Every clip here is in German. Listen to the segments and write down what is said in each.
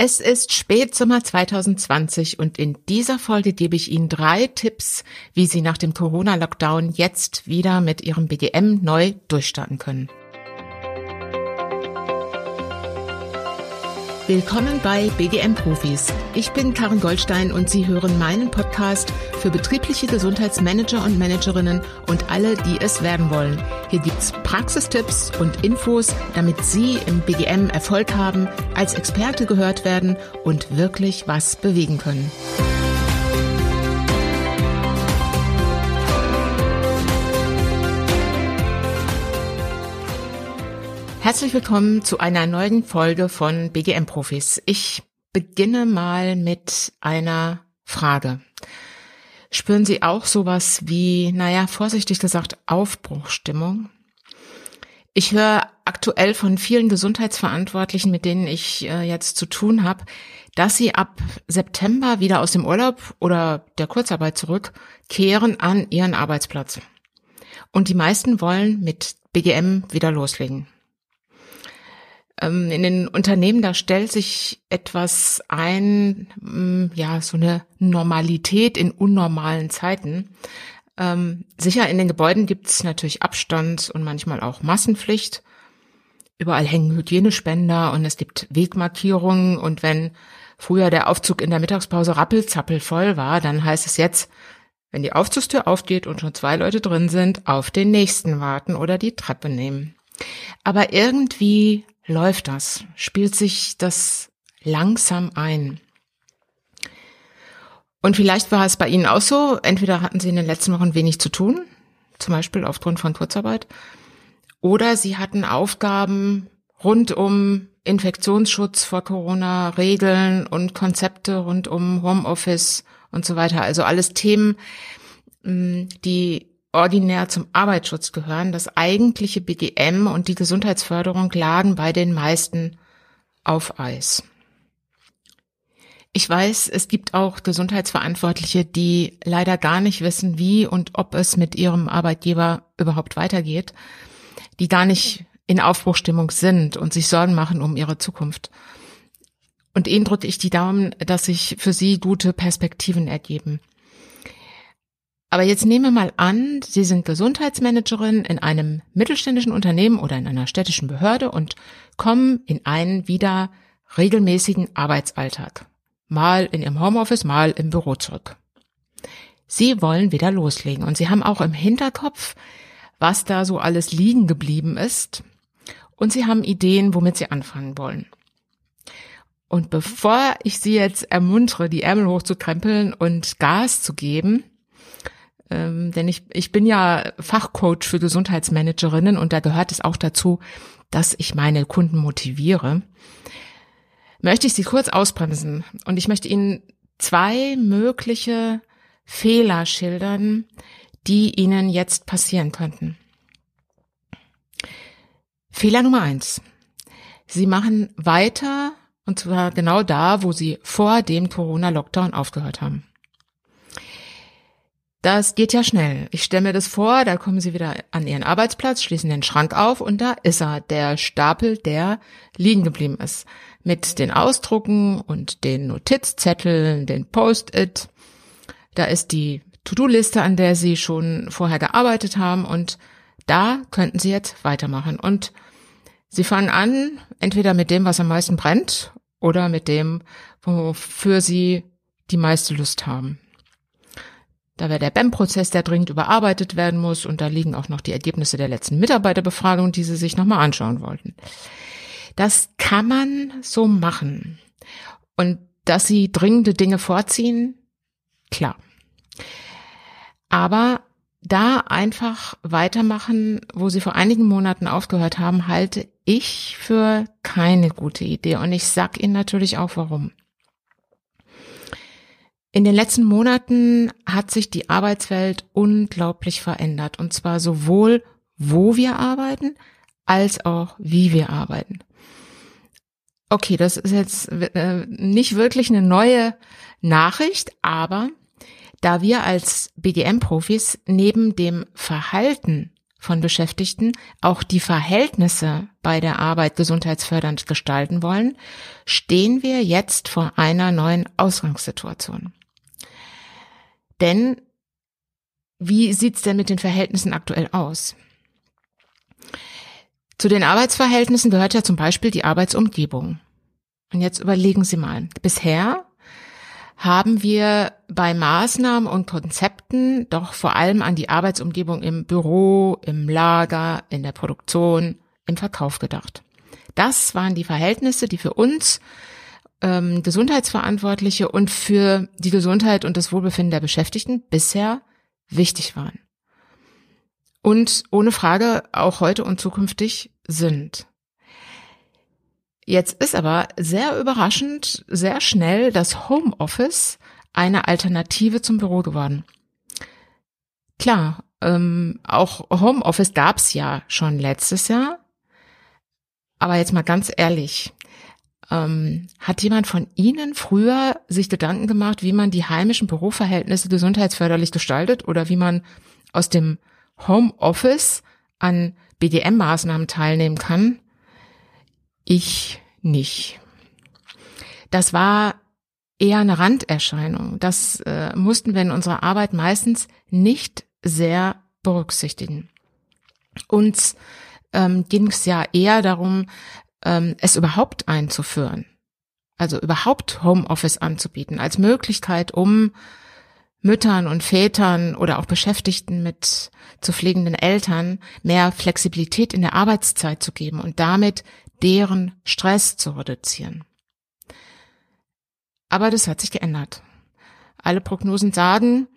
Es ist Spätsommer 2020 und in dieser Folge gebe ich Ihnen drei Tipps, wie Sie nach dem Corona-Lockdown jetzt wieder mit Ihrem BGM neu durchstarten können. Willkommen bei BGM Profis. Ich bin Karin Goldstein und Sie hören meinen Podcast für betriebliche Gesundheitsmanager und Managerinnen und alle, die es werden wollen. Hier gibt's Praxistipps und Infos, damit Sie im BGM Erfolg haben, als Experte gehört werden und wirklich was bewegen können. Herzlich willkommen zu einer neuen Folge von BGM Profis. Ich beginne mal mit einer Frage. Spüren Sie auch sowas wie, naja, vorsichtig gesagt, Aufbruchstimmung? Ich höre aktuell von vielen Gesundheitsverantwortlichen, mit denen ich äh, jetzt zu tun habe, dass sie ab September wieder aus dem Urlaub oder der Kurzarbeit zurückkehren an ihren Arbeitsplatz. Und die meisten wollen mit BGM wieder loslegen. Ähm, in den Unternehmen, da stellt sich etwas ein, mm, ja, so eine Normalität in unnormalen Zeiten. Ähm, sicher, in den Gebäuden gibt es natürlich Abstand und manchmal auch Massenpflicht. Überall hängen Hygienespender und es gibt Wegmarkierungen und wenn früher der Aufzug in der Mittagspause rappelzappel voll war, dann heißt es jetzt, wenn die Aufzugstür aufgeht und schon zwei Leute drin sind, auf den nächsten warten oder die Treppe nehmen. Aber irgendwie läuft das? Spielt sich das langsam ein? Und vielleicht war es bei Ihnen auch so, entweder hatten Sie in den letzten Wochen wenig zu tun, zum Beispiel aufgrund von Kurzarbeit, oder Sie hatten Aufgaben rund um Infektionsschutz vor Corona, Regeln und Konzepte rund um Homeoffice und so weiter. Also alles Themen, die ordinär zum Arbeitsschutz gehören, das eigentliche BGM und die Gesundheitsförderung lagen bei den meisten auf Eis. Ich weiß, es gibt auch Gesundheitsverantwortliche, die leider gar nicht wissen, wie und ob es mit ihrem Arbeitgeber überhaupt weitergeht, die gar nicht in Aufbruchstimmung sind und sich Sorgen machen um ihre Zukunft. Und ihnen drücke ich die Daumen, dass sich für sie gute Perspektiven ergeben. Aber jetzt nehmen wir mal an, Sie sind Gesundheitsmanagerin in einem mittelständischen Unternehmen oder in einer städtischen Behörde und kommen in einen wieder regelmäßigen Arbeitsalltag. Mal in Ihrem Homeoffice, mal im Büro zurück. Sie wollen wieder loslegen und Sie haben auch im Hinterkopf, was da so alles liegen geblieben ist und Sie haben Ideen, womit Sie anfangen wollen. Und bevor ich Sie jetzt ermuntere, die Ärmel hochzukrempeln und Gas zu geben, ähm, denn ich, ich bin ja Fachcoach für Gesundheitsmanagerinnen und da gehört es auch dazu, dass ich meine Kunden motiviere. Möchte ich Sie kurz ausbremsen und ich möchte Ihnen zwei mögliche Fehler schildern, die Ihnen jetzt passieren könnten. Fehler Nummer eins. Sie machen weiter und zwar genau da, wo Sie vor dem Corona-Lockdown aufgehört haben. Das geht ja schnell. Ich stelle mir das vor, da kommen Sie wieder an Ihren Arbeitsplatz, schließen den Schrank auf und da ist er, der Stapel, der liegen geblieben ist. Mit den Ausdrucken und den Notizzetteln, den Post-it. Da ist die To-Do-Liste, an der Sie schon vorher gearbeitet haben und da könnten Sie jetzt weitermachen. Und Sie fangen an, entweder mit dem, was am meisten brennt oder mit dem, wofür Sie die meiste Lust haben. Da wäre der BEM-Prozess, der dringend überarbeitet werden muss und da liegen auch noch die Ergebnisse der letzten Mitarbeiterbefragung, die Sie sich nochmal anschauen wollten. Das kann man so machen. Und dass Sie dringende Dinge vorziehen, klar. Aber da einfach weitermachen, wo Sie vor einigen Monaten aufgehört haben, halte ich für keine gute Idee. Und ich sag Ihnen natürlich auch warum. In den letzten Monaten hat sich die Arbeitswelt unglaublich verändert. Und zwar sowohl, wo wir arbeiten, als auch, wie wir arbeiten. Okay, das ist jetzt äh, nicht wirklich eine neue Nachricht, aber da wir als BGM-Profis neben dem Verhalten von Beschäftigten auch die Verhältnisse bei der Arbeit gesundheitsfördernd gestalten wollen, stehen wir jetzt vor einer neuen Ausgangssituation. Denn wie sieht's denn mit den Verhältnissen aktuell aus? Zu den Arbeitsverhältnissen gehört ja zum Beispiel die Arbeitsumgebung. Und jetzt überlegen Sie mal. Bisher haben wir bei Maßnahmen und Konzepten doch vor allem an die Arbeitsumgebung im Büro, im Lager, in der Produktion, im Verkauf gedacht. Das waren die Verhältnisse, die für uns ähm, Gesundheitsverantwortliche und für die Gesundheit und das Wohlbefinden der Beschäftigten bisher wichtig waren. Und ohne Frage auch heute und zukünftig sind. Jetzt ist aber sehr überraschend, sehr schnell das Homeoffice eine Alternative zum Büro geworden. Klar, ähm, auch Homeoffice gab's ja schon letztes Jahr. Aber jetzt mal ganz ehrlich, ähm, hat jemand von Ihnen früher sich Gedanken gemacht, wie man die heimischen Büroverhältnisse gesundheitsförderlich gestaltet oder wie man aus dem Homeoffice an BDM-Maßnahmen teilnehmen kann? Ich nicht. Das war eher eine Randerscheinung. Das äh, mussten wir in unserer Arbeit meistens nicht sehr berücksichtigen. Uns ähm, ging es ja eher darum, ähm, es überhaupt einzuführen. Also überhaupt Homeoffice anzubieten als Möglichkeit, um Müttern und Vätern oder auch Beschäftigten mit zu pflegenden Eltern mehr Flexibilität in der Arbeitszeit zu geben und damit deren Stress zu reduzieren. Aber das hat sich geändert. Alle Prognosen sagen,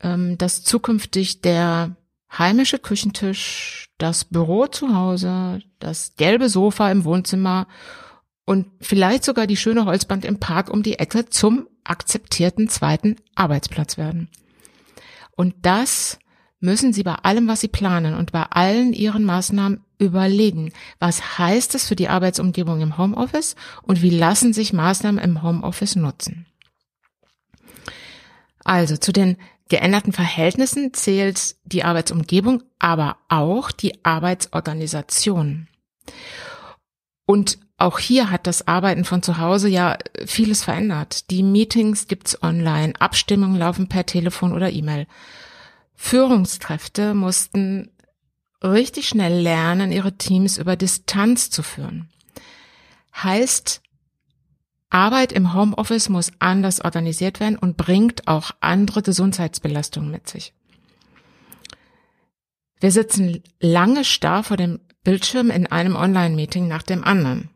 ähm, dass zukünftig der heimische Küchentisch, das Büro zu Hause, das gelbe Sofa im Wohnzimmer und vielleicht sogar die schöne Holzbank im Park um die Ecke zum akzeptierten zweiten Arbeitsplatz werden. Und das müssen Sie bei allem, was Sie planen und bei allen Ihren Maßnahmen überlegen. Was heißt es für die Arbeitsumgebung im Homeoffice und wie lassen sich Maßnahmen im Homeoffice nutzen? Also zu den geänderten Verhältnissen zählt die Arbeitsumgebung, aber auch die Arbeitsorganisation. Und auch hier hat das Arbeiten von zu Hause ja vieles verändert. Die Meetings gibt's online, Abstimmungen laufen per Telefon oder E-Mail. Führungskräfte mussten richtig schnell lernen, ihre Teams über Distanz zu führen. Heißt, Arbeit im Homeoffice muss anders organisiert werden und bringt auch andere Gesundheitsbelastungen mit sich. Wir sitzen lange starr vor dem Bildschirm in einem Online-Meeting nach dem anderen.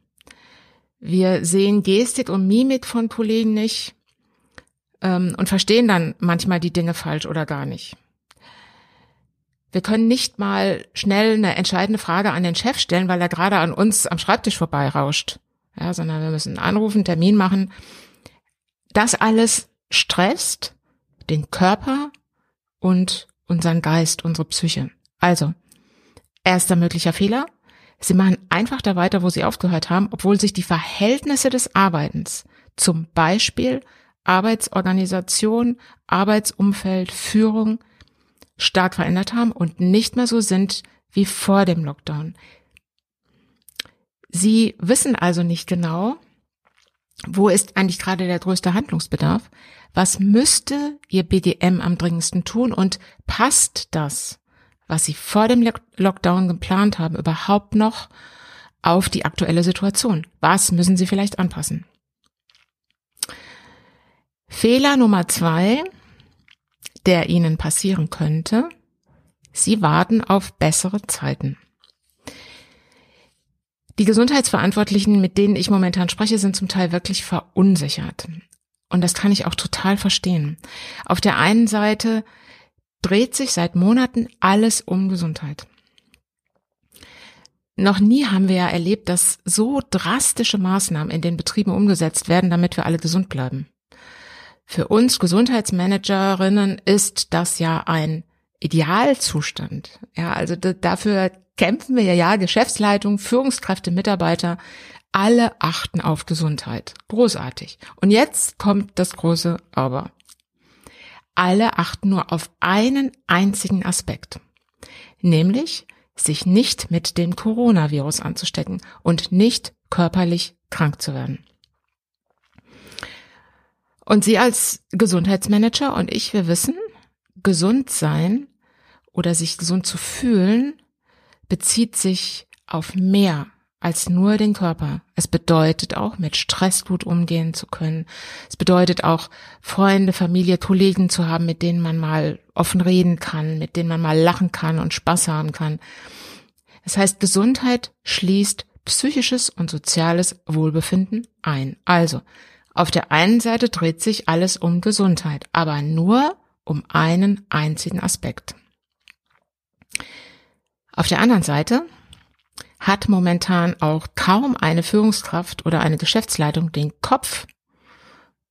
Wir sehen Gestik und Mimik von Kollegen nicht ähm, und verstehen dann manchmal die Dinge falsch oder gar nicht. Wir können nicht mal schnell eine entscheidende Frage an den Chef stellen, weil er gerade an uns am Schreibtisch vorbeirauscht ja, sondern wir müssen anrufen, Termin machen. Das alles stresst den Körper und unseren Geist, unsere Psyche. Also, erster möglicher Fehler. Sie machen einfach da weiter, wo Sie aufgehört haben, obwohl sich die Verhältnisse des Arbeitens, zum Beispiel Arbeitsorganisation, Arbeitsumfeld, Führung, stark verändert haben und nicht mehr so sind wie vor dem Lockdown. Sie wissen also nicht genau, wo ist eigentlich gerade der größte Handlungsbedarf? Was müsste Ihr BDM am dringendsten tun und passt das, was Sie vor dem Lockdown geplant haben, überhaupt noch auf die aktuelle Situation? Was müssen Sie vielleicht anpassen? Fehler Nummer zwei, der Ihnen passieren könnte, Sie warten auf bessere Zeiten. Die Gesundheitsverantwortlichen, mit denen ich momentan spreche, sind zum Teil wirklich verunsichert. Und das kann ich auch total verstehen. Auf der einen Seite dreht sich seit Monaten alles um Gesundheit. Noch nie haben wir ja erlebt, dass so drastische Maßnahmen in den Betrieben umgesetzt werden, damit wir alle gesund bleiben. Für uns Gesundheitsmanagerinnen ist das ja ein Idealzustand. Ja, also dafür kämpfen wir ja, ja, Geschäftsleitung, Führungskräfte, Mitarbeiter, alle achten auf Gesundheit. Großartig. Und jetzt kommt das große Aber. Alle achten nur auf einen einzigen Aspekt. nämlich sich nicht mit dem Coronavirus anzustecken und nicht körperlich krank zu werden. Und Sie als Gesundheitsmanager und ich, wir wissen, gesund sein oder sich gesund zu fühlen bezieht sich auf mehr als nur den Körper. Es bedeutet auch, mit Stress gut umgehen zu können. Es bedeutet auch, Freunde, Familie, Kollegen zu haben, mit denen man mal offen reden kann, mit denen man mal lachen kann und Spaß haben kann. Das heißt, Gesundheit schließt psychisches und soziales Wohlbefinden ein. Also, auf der einen Seite dreht sich alles um Gesundheit, aber nur um einen einzigen Aspekt. Auf der anderen Seite hat momentan auch kaum eine Führungskraft oder eine Geschäftsleitung den Kopf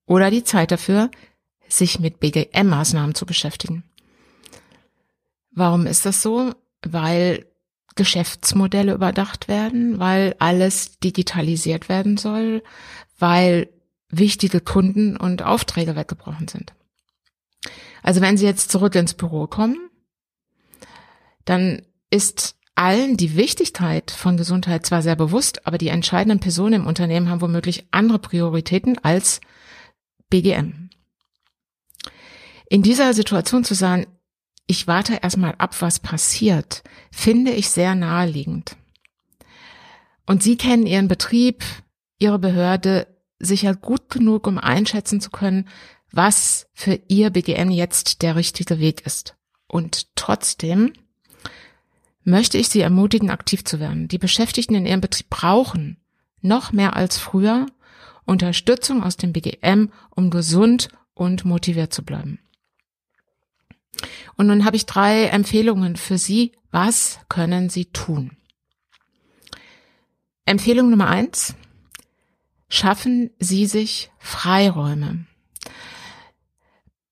oder die Zeit dafür, sich mit BGM-Maßnahmen zu beschäftigen. Warum ist das so? Weil Geschäftsmodelle überdacht werden, weil alles digitalisiert werden soll, weil wichtige Kunden und Aufträge weggebrochen sind. Also wenn Sie jetzt zurück ins Büro kommen, dann ist allen die Wichtigkeit von Gesundheit zwar sehr bewusst, aber die entscheidenden Personen im Unternehmen haben womöglich andere Prioritäten als BGM. In dieser Situation zu sagen, ich warte erstmal ab, was passiert, finde ich sehr naheliegend. Und Sie kennen Ihren Betrieb, Ihre Behörde sicher gut genug, um einschätzen zu können, was für Ihr BGM jetzt der richtige Weg ist. Und trotzdem möchte ich Sie ermutigen, aktiv zu werden. Die Beschäftigten in Ihrem Betrieb brauchen noch mehr als früher Unterstützung aus dem BGM, um gesund und motiviert zu bleiben. Und nun habe ich drei Empfehlungen für Sie. Was können Sie tun? Empfehlung Nummer eins. Schaffen Sie sich Freiräume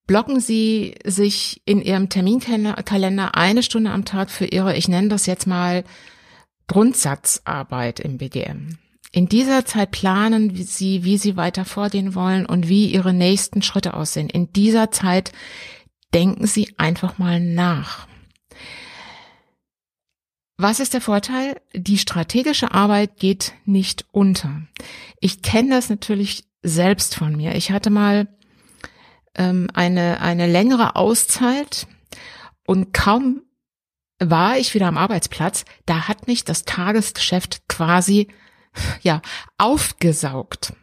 blocken Sie sich in Ihrem Terminkalender eine Stunde am Tag für Ihre, ich nenne das jetzt mal Grundsatzarbeit im BGM. In dieser Zeit planen Sie, wie Sie weiter vorgehen wollen und wie Ihre nächsten Schritte aussehen. In dieser Zeit denken Sie einfach mal nach. Was ist der Vorteil? Die strategische Arbeit geht nicht unter. Ich kenne das natürlich selbst von mir. Ich hatte mal ähm, eine, eine längere Auszeit und kaum war ich wieder am Arbeitsplatz, da hat mich das Tagesgeschäft quasi, ja, aufgesaugt.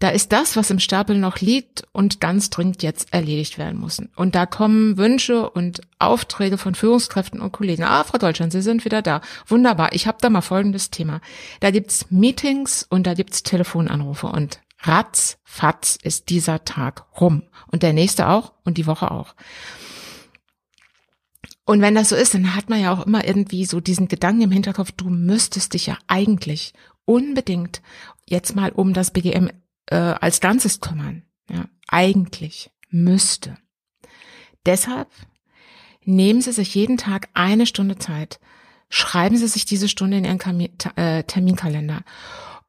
Da ist das, was im Stapel noch liegt und ganz dringend jetzt erledigt werden muss. Und da kommen Wünsche und Aufträge von Führungskräften und Kollegen. Ah, Frau Deutschland, Sie sind wieder da. Wunderbar. Ich habe da mal folgendes Thema. Da gibt's Meetings und da gibt's Telefonanrufe und ratzfatz ist dieser Tag rum. Und der nächste auch und die Woche auch. Und wenn das so ist, dann hat man ja auch immer irgendwie so diesen Gedanken im Hinterkopf, du müsstest dich ja eigentlich unbedingt jetzt mal um das BGM äh, als Ganzes kümmern. Ja, eigentlich müsste. Deshalb nehmen Sie sich jeden Tag eine Stunde Zeit. Schreiben Sie sich diese Stunde in Ihren äh, Terminkalender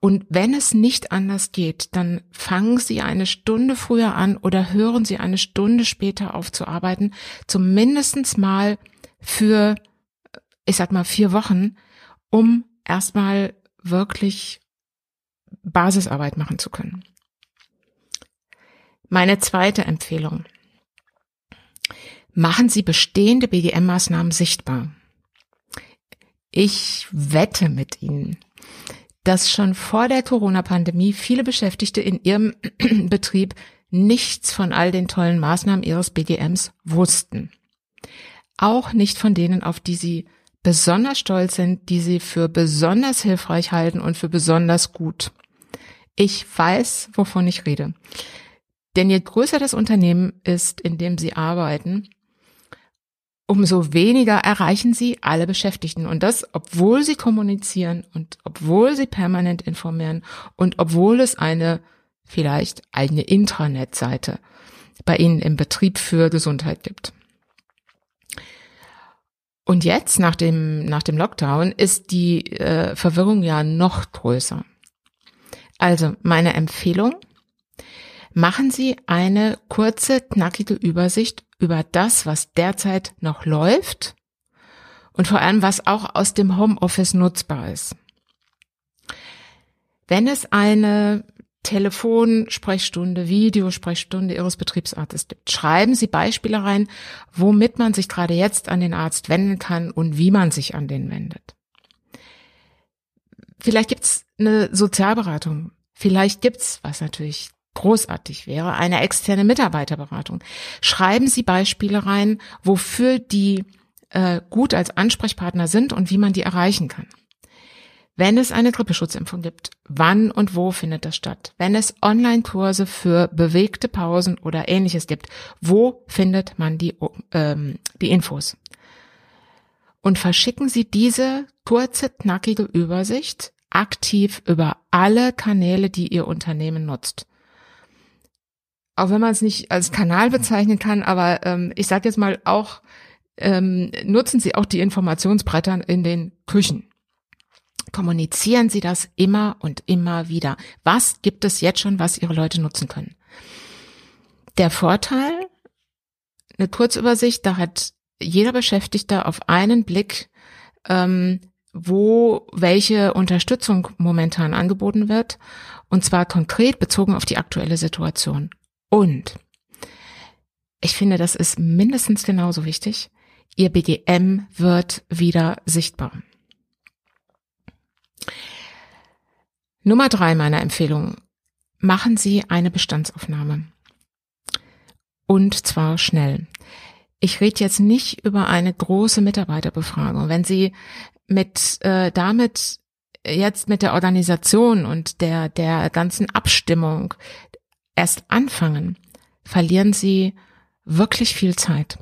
und wenn es nicht anders geht, dann fangen Sie eine Stunde früher an oder hören Sie eine Stunde später auf zu arbeiten, zumindestens mal für, ich sag mal, vier Wochen, um erstmal wirklich Basisarbeit machen zu können. Meine zweite Empfehlung. Machen Sie bestehende BGM-Maßnahmen sichtbar. Ich wette mit Ihnen, dass schon vor der Corona-Pandemie viele Beschäftigte in ihrem Betrieb nichts von all den tollen Maßnahmen ihres BGMs wussten. Auch nicht von denen, auf die sie besonders stolz sind, die sie für besonders hilfreich halten und für besonders gut. Ich weiß, wovon ich rede. Denn je größer das Unternehmen ist, in dem sie arbeiten, umso weniger erreichen sie alle Beschäftigten. Und das, obwohl sie kommunizieren und obwohl sie permanent informieren und obwohl es eine vielleicht eigene Intranet-Seite bei Ihnen im Betrieb für Gesundheit gibt. Und jetzt, nach dem, nach dem Lockdown, ist die äh, Verwirrung ja noch größer. Also meine Empfehlung, machen Sie eine kurze, knackige Übersicht über das, was derzeit noch läuft und vor allem, was auch aus dem Homeoffice nutzbar ist. Wenn es eine Telefonsprechstunde, Videosprechstunde Ihres Betriebsarztes gibt, schreiben Sie Beispiele rein, womit man sich gerade jetzt an den Arzt wenden kann und wie man sich an den wendet. Vielleicht gibt's eine Sozialberatung. Vielleicht gibt's, was natürlich großartig wäre, eine externe Mitarbeiterberatung. Schreiben Sie Beispiele rein, wofür die äh, gut als Ansprechpartner sind und wie man die erreichen kann. Wenn es eine Grippeschutzimpfung gibt, wann und wo findet das statt? Wenn es Online-Kurse für bewegte Pausen oder ähnliches gibt, wo findet man die, ähm, die Infos? Und verschicken Sie diese kurze, knackige Übersicht aktiv über alle Kanäle, die Ihr Unternehmen nutzt. Auch wenn man es nicht als Kanal bezeichnen kann, aber ähm, ich sage jetzt mal auch, ähm, nutzen Sie auch die Informationsbretter in den Küchen. Kommunizieren Sie das immer und immer wieder. Was gibt es jetzt schon, was Ihre Leute nutzen können? Der Vorteil, eine Kurzübersicht, da hat jeder Beschäftigte auf einen Blick, ähm, wo welche Unterstützung momentan angeboten wird, und zwar konkret bezogen auf die aktuelle Situation. Und ich finde, das ist mindestens genauso wichtig. Ihr BGM wird wieder sichtbar. Nummer drei meiner Empfehlung. Machen Sie eine Bestandsaufnahme. Und zwar schnell. Ich rede jetzt nicht über eine große Mitarbeiterbefragung. Wenn Sie mit äh, damit jetzt mit der Organisation und der der ganzen Abstimmung erst anfangen, verlieren Sie wirklich viel Zeit.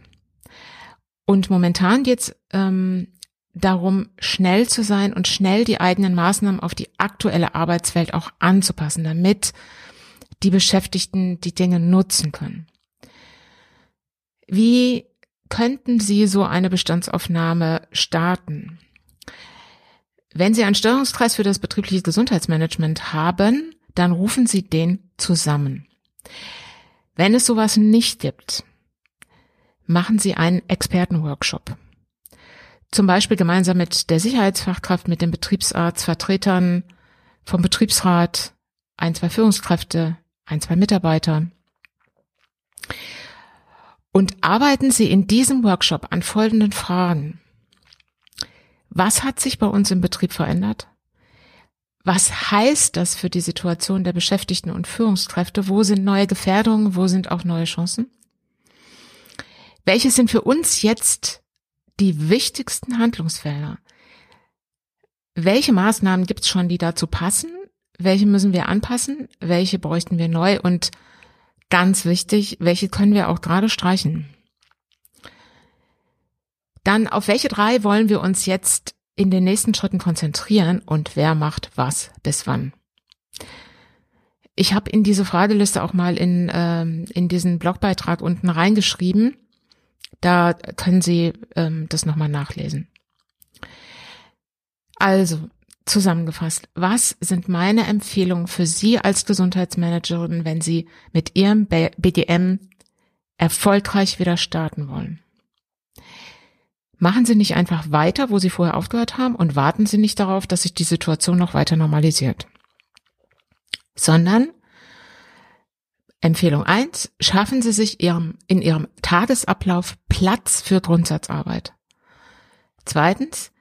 Und momentan geht's ähm, darum, schnell zu sein und schnell die eigenen Maßnahmen auf die aktuelle Arbeitswelt auch anzupassen, damit die Beschäftigten die Dinge nutzen können. Wie könnten Sie so eine Bestandsaufnahme starten? Wenn Sie einen Steuerungskreis für das betriebliche Gesundheitsmanagement haben, dann rufen Sie den zusammen. Wenn es sowas nicht gibt, machen Sie einen Expertenworkshop. Zum Beispiel gemeinsam mit der Sicherheitsfachkraft, mit dem Betriebsarzt, Vertretern vom Betriebsrat, ein, zwei Führungskräfte, ein, zwei Mitarbeiter. Und arbeiten Sie in diesem Workshop an folgenden Fragen. Was hat sich bei uns im Betrieb verändert? Was heißt das für die Situation der Beschäftigten und Führungskräfte? Wo sind neue Gefährdungen? Wo sind auch neue Chancen? Welche sind für uns jetzt die wichtigsten Handlungsfelder? Welche Maßnahmen gibt es schon, die dazu passen? Welche müssen wir anpassen? Welche bräuchten wir neu? Und ganz wichtig, welche können wir auch gerade streichen? Dann auf welche drei wollen wir uns jetzt in den nächsten Schritten konzentrieren und wer macht was bis wann? Ich habe in diese Frageliste auch mal in, ähm, in diesen Blogbeitrag unten reingeschrieben. Da können Sie ähm, das nochmal nachlesen. Also, zusammengefasst, was sind meine Empfehlungen für Sie als Gesundheitsmanagerin, wenn Sie mit Ihrem BDM erfolgreich wieder starten wollen? Machen Sie nicht einfach weiter, wo Sie vorher aufgehört haben und warten Sie nicht darauf, dass sich die Situation noch weiter normalisiert. Sondern Empfehlung eins: schaffen Sie sich ihrem, in Ihrem Tagesablauf Platz für Grundsatzarbeit. Zweitens,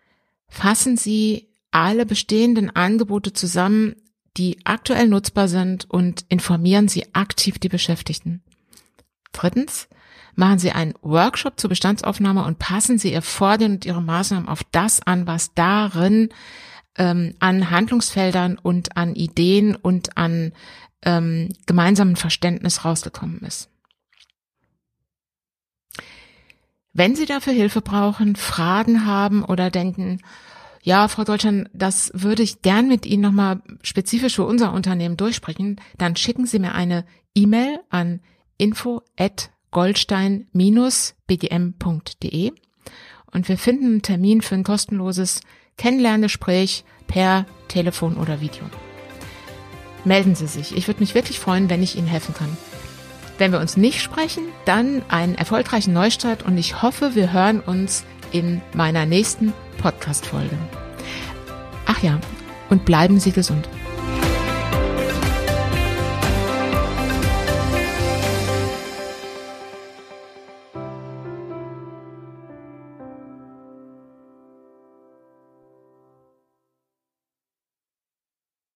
fassen Sie alle bestehenden Angebote zusammen, die aktuell nutzbar sind und informieren Sie aktiv die Beschäftigten. Drittens, Machen Sie einen Workshop zur Bestandsaufnahme und passen Sie Ihr Vorgehen und Ihre Maßnahmen auf das an, was darin ähm, an Handlungsfeldern und an Ideen und an ähm, gemeinsamen Verständnis rausgekommen ist. Wenn Sie dafür Hilfe brauchen, Fragen haben oder denken, ja, Frau Deutschland, das würde ich gern mit Ihnen nochmal spezifisch für unser Unternehmen durchsprechen, dann schicken Sie mir eine E-Mail an info at goldstein-bgm.de und wir finden einen Termin für ein kostenloses Kennenlerngespräch per Telefon oder Video. Melden Sie sich. Ich würde mich wirklich freuen, wenn ich Ihnen helfen kann. Wenn wir uns nicht sprechen, dann einen erfolgreichen Neustart und ich hoffe, wir hören uns in meiner nächsten Podcast-Folge. Ach ja, und bleiben Sie gesund.